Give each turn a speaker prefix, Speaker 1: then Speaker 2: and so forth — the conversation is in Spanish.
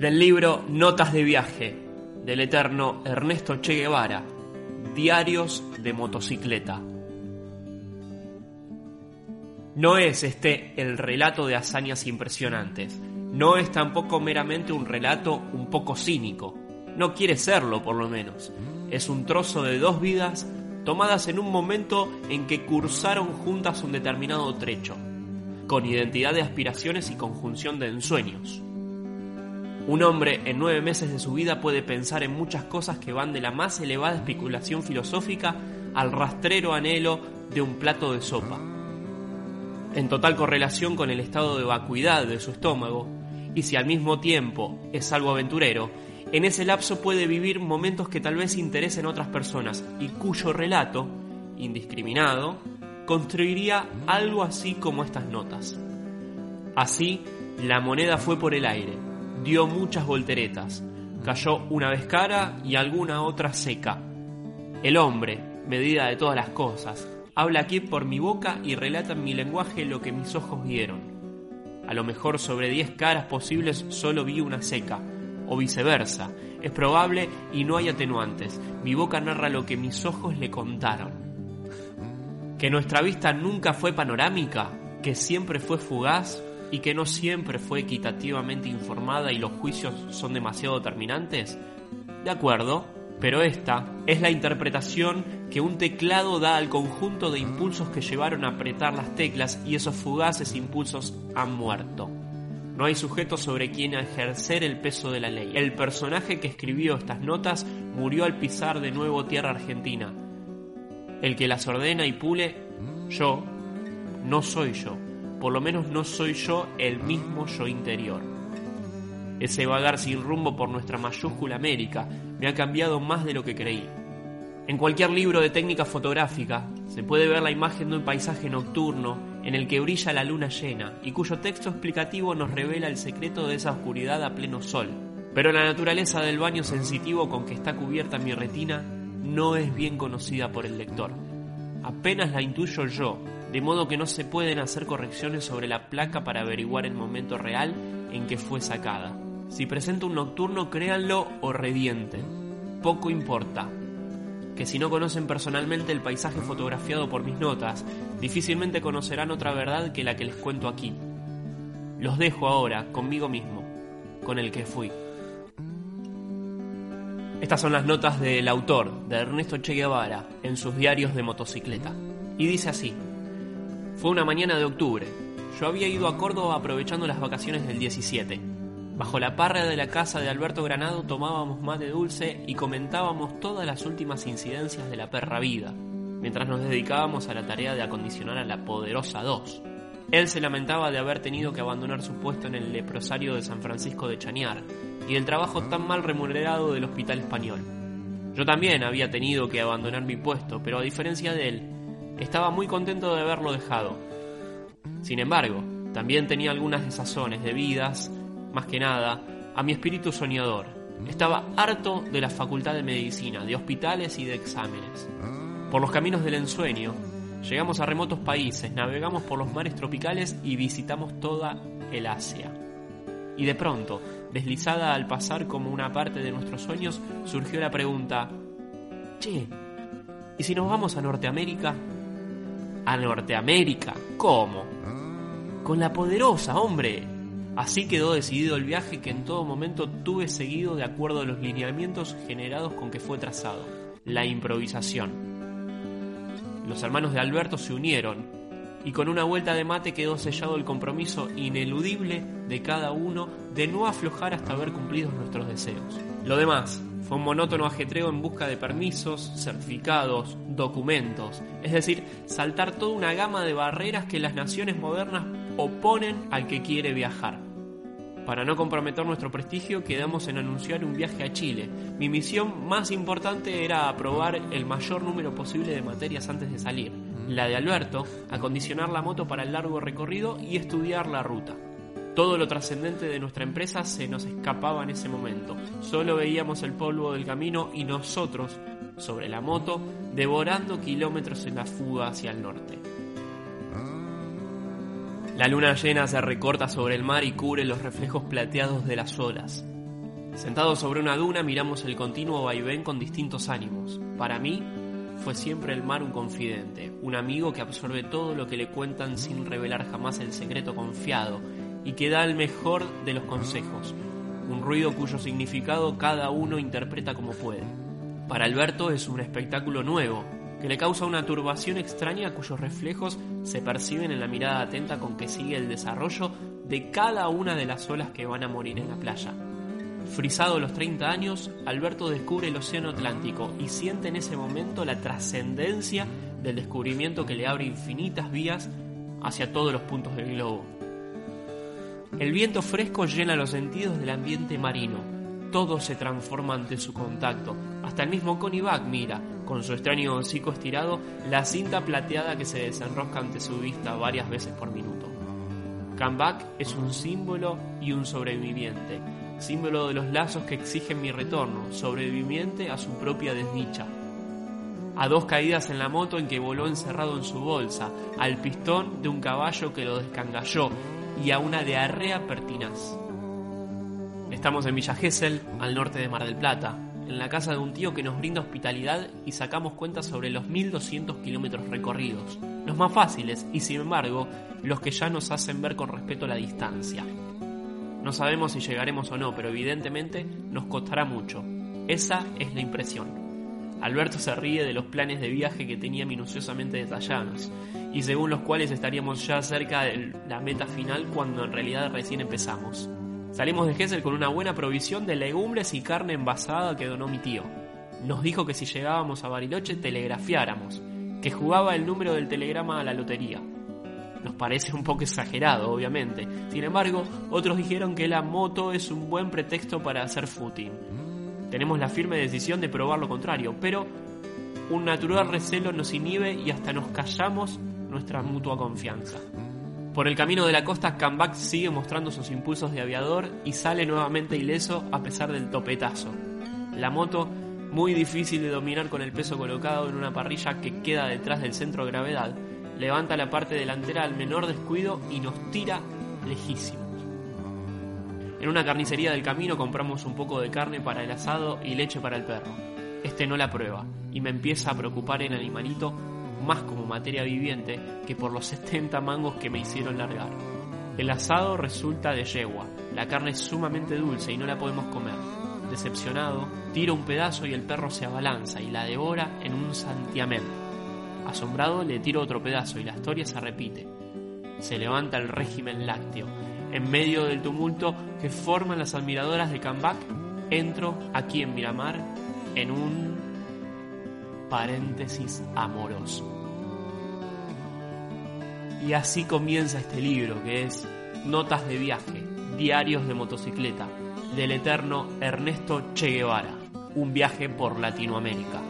Speaker 1: Del libro Notas de viaje del eterno Ernesto Che Guevara, Diarios de motocicleta. No es este el relato de hazañas impresionantes, no es tampoco meramente un relato un poco cínico, no quiere serlo por lo menos, es un trozo de dos vidas tomadas en un momento en que cursaron juntas un determinado trecho, con identidad de aspiraciones y conjunción de ensueños. Un hombre en nueve meses de su vida puede pensar en muchas cosas que van de la más elevada especulación filosófica al rastrero anhelo de un plato de sopa. En total correlación con el estado de vacuidad de su estómago, y si al mismo tiempo es algo aventurero, en ese lapso puede vivir momentos que tal vez interesen a otras personas y cuyo relato, indiscriminado, construiría algo así como estas notas. Así, la moneda fue por el aire, dio muchas volteretas, cayó una vez cara y alguna otra seca. El hombre, medida de todas las cosas, habla aquí por mi boca y relata en mi lenguaje lo que mis ojos vieron. A lo mejor sobre diez caras posibles solo vi una seca, o viceversa. Es probable y no hay atenuantes. Mi boca narra lo que mis ojos le contaron. Que nuestra vista nunca fue panorámica, que siempre fue fugaz, y que no siempre fue equitativamente informada y los juicios son demasiado determinantes? De acuerdo, pero esta es la interpretación que un teclado da al conjunto de impulsos que llevaron a apretar las teclas y esos fugaces impulsos han muerto. No hay sujeto sobre quien ejercer el peso de la ley. El personaje que escribió estas notas murió al pisar de nuevo tierra argentina. El que las ordena y pule, yo, no soy yo por lo menos no soy yo el mismo yo interior. Ese vagar sin rumbo por nuestra mayúscula América me ha cambiado más de lo que creí. En cualquier libro de técnica fotográfica se puede ver la imagen de un paisaje nocturno en el que brilla la luna llena y cuyo texto explicativo nos revela el secreto de esa oscuridad a pleno sol. Pero la naturaleza del baño sensitivo con que está cubierta mi retina no es bien conocida por el lector. Apenas la intuyo yo de modo que no se pueden hacer correcciones sobre la placa para averiguar el momento real en que fue sacada. Si presenta un nocturno, créanlo o redienten. Poco importa. Que si no conocen personalmente el paisaje fotografiado por mis notas, difícilmente conocerán otra verdad que la que les cuento aquí. Los dejo ahora conmigo mismo, con el que fui. Estas son las notas del autor, de Ernesto Che Guevara, en sus diarios de motocicleta. Y dice así. Fue una mañana de octubre. Yo había ido a Córdoba aprovechando las vacaciones del 17. Bajo la parra de la casa de Alberto Granado tomábamos mate dulce y comentábamos todas las últimas incidencias de la perra vida, mientras nos dedicábamos a la tarea de acondicionar a la poderosa 2. Él se lamentaba de haber tenido que abandonar su puesto en el leprosario de San Francisco de Chañar y del trabajo tan mal remunerado del hospital español. Yo también había tenido que abandonar mi puesto, pero a diferencia de él, estaba muy contento de haberlo dejado. Sin embargo, también tenía algunas desazones debidas, más que nada, a mi espíritu soñador. Estaba harto de la facultad de medicina, de hospitales y de exámenes. Por los caminos del ensueño, llegamos a remotos países, navegamos por los mares tropicales y visitamos toda el Asia. Y de pronto, deslizada al pasar como una parte de nuestros sueños, surgió la pregunta, Che, ¿y si nos vamos a Norteamérica? A Norteamérica. ¿Cómo? Con la poderosa, hombre. Así quedó decidido el viaje que en todo momento tuve seguido de acuerdo a los lineamientos generados con que fue trazado, la improvisación. Los hermanos de Alberto se unieron y con una vuelta de mate quedó sellado el compromiso ineludible de cada uno de no aflojar hasta haber cumplido nuestros deseos. Lo demás Fue un monótono ajetreo en busca de permisos, certificados, documentos, es decir, saltar toda una gama de barreras que las naciones modernas oponen al que quiere viajar. Para no comprometer nuestro prestigio, quedamos en anunciar un viaje a Chile. Mi misión más importante era aprobar el mayor número posible de materias antes de salir. La de Alberto, acondicionar la moto para el largo recorrido y estudiar la ruta. Todo lo trascendente de nuestra empresa se nos escapaba en ese momento. Solo veíamos el polvo del camino y nosotros, sobre la moto, devorando kilómetros en la fuga hacia el norte. La luna llena se recorta sobre el mar y cubre los reflejos plateados de las olas. Sentados sobre una duna miramos el continuo vaivén con distintos ánimos. Para mí fue siempre el mar un confidente, un amigo que absorbe todo lo que le cuentan sin revelar jamás el secreto confiado y que da el mejor de los consejos, un ruido cuyo significado cada uno interpreta como puede. Para Alberto es un espectáculo nuevo, que le causa una turbación extraña cuyos reflejos se perciben en la mirada atenta con que sigue el desarrollo de cada una de las olas que van a morir en la playa. Frisado los 30 años, Alberto descubre el Océano Atlántico y siente en ese momento la trascendencia del descubrimiento que le abre infinitas vías hacia todos los puntos del globo. El viento fresco llena los sentidos del ambiente marino. Todo se transforma ante su contacto. Hasta el mismo Connie Buck mira, con su extraño hocico estirado, la cinta plateada que se desenrosca ante su vista varias veces por minuto. Kambak es un símbolo y un sobreviviente, símbolo de los lazos que exigen mi retorno, sobreviviente a su propia desdicha. A dos caídas en la moto en que voló encerrado en su bolsa, al pistón de un caballo que lo descangalló y a una diarrea pertinaz. Estamos en Villa Gesell, al norte de Mar del Plata, en la casa de un tío que nos brinda hospitalidad y sacamos cuentas sobre los 1200 kilómetros recorridos, los más fáciles y sin embargo los que ya nos hacen ver con respeto la distancia. No sabemos si llegaremos o no, pero evidentemente nos costará mucho. Esa es la impresión. Alberto se ríe de los planes de viaje que tenía minuciosamente detallados, y según los cuales estaríamos ya cerca de la meta final cuando en realidad recién empezamos. Salimos de Gessel con una buena provisión de legumbres y carne envasada que donó mi tío. Nos dijo que si llegábamos a Bariloche telegrafiáramos, que jugaba el número del telegrama a la lotería. Nos parece un poco exagerado, obviamente. Sin embargo, otros dijeron que la moto es un buen pretexto para hacer footing. Tenemos la firme decisión de probar lo contrario, pero un natural recelo nos inhibe y hasta nos callamos nuestra mutua confianza. Por el camino de la costa, Kambak sigue mostrando sus impulsos de aviador y sale nuevamente ileso a pesar del topetazo. La moto, muy difícil de dominar con el peso colocado en una parrilla que queda detrás del centro de gravedad, levanta la parte delantera al menor descuido y nos tira lejísimos. En una carnicería del camino compramos un poco de carne para el asado y leche para el perro. Este no la prueba y me empieza a preocupar el animalito más como materia viviente que por los 70 mangos que me hicieron largar. El asado resulta de yegua, la carne es sumamente dulce y no la podemos comer. Decepcionado, tiro un pedazo y el perro se abalanza y la devora en un santiamén. Asombrado le tiro otro pedazo y la historia se repite. Se levanta el régimen lácteo. En medio del tumulto que forman las admiradoras de Cambac, entro aquí en Miramar en un paréntesis amoroso. Y así comienza este libro que es Notas de viaje, Diarios de motocicleta, del eterno Ernesto Che Guevara, un viaje por Latinoamérica.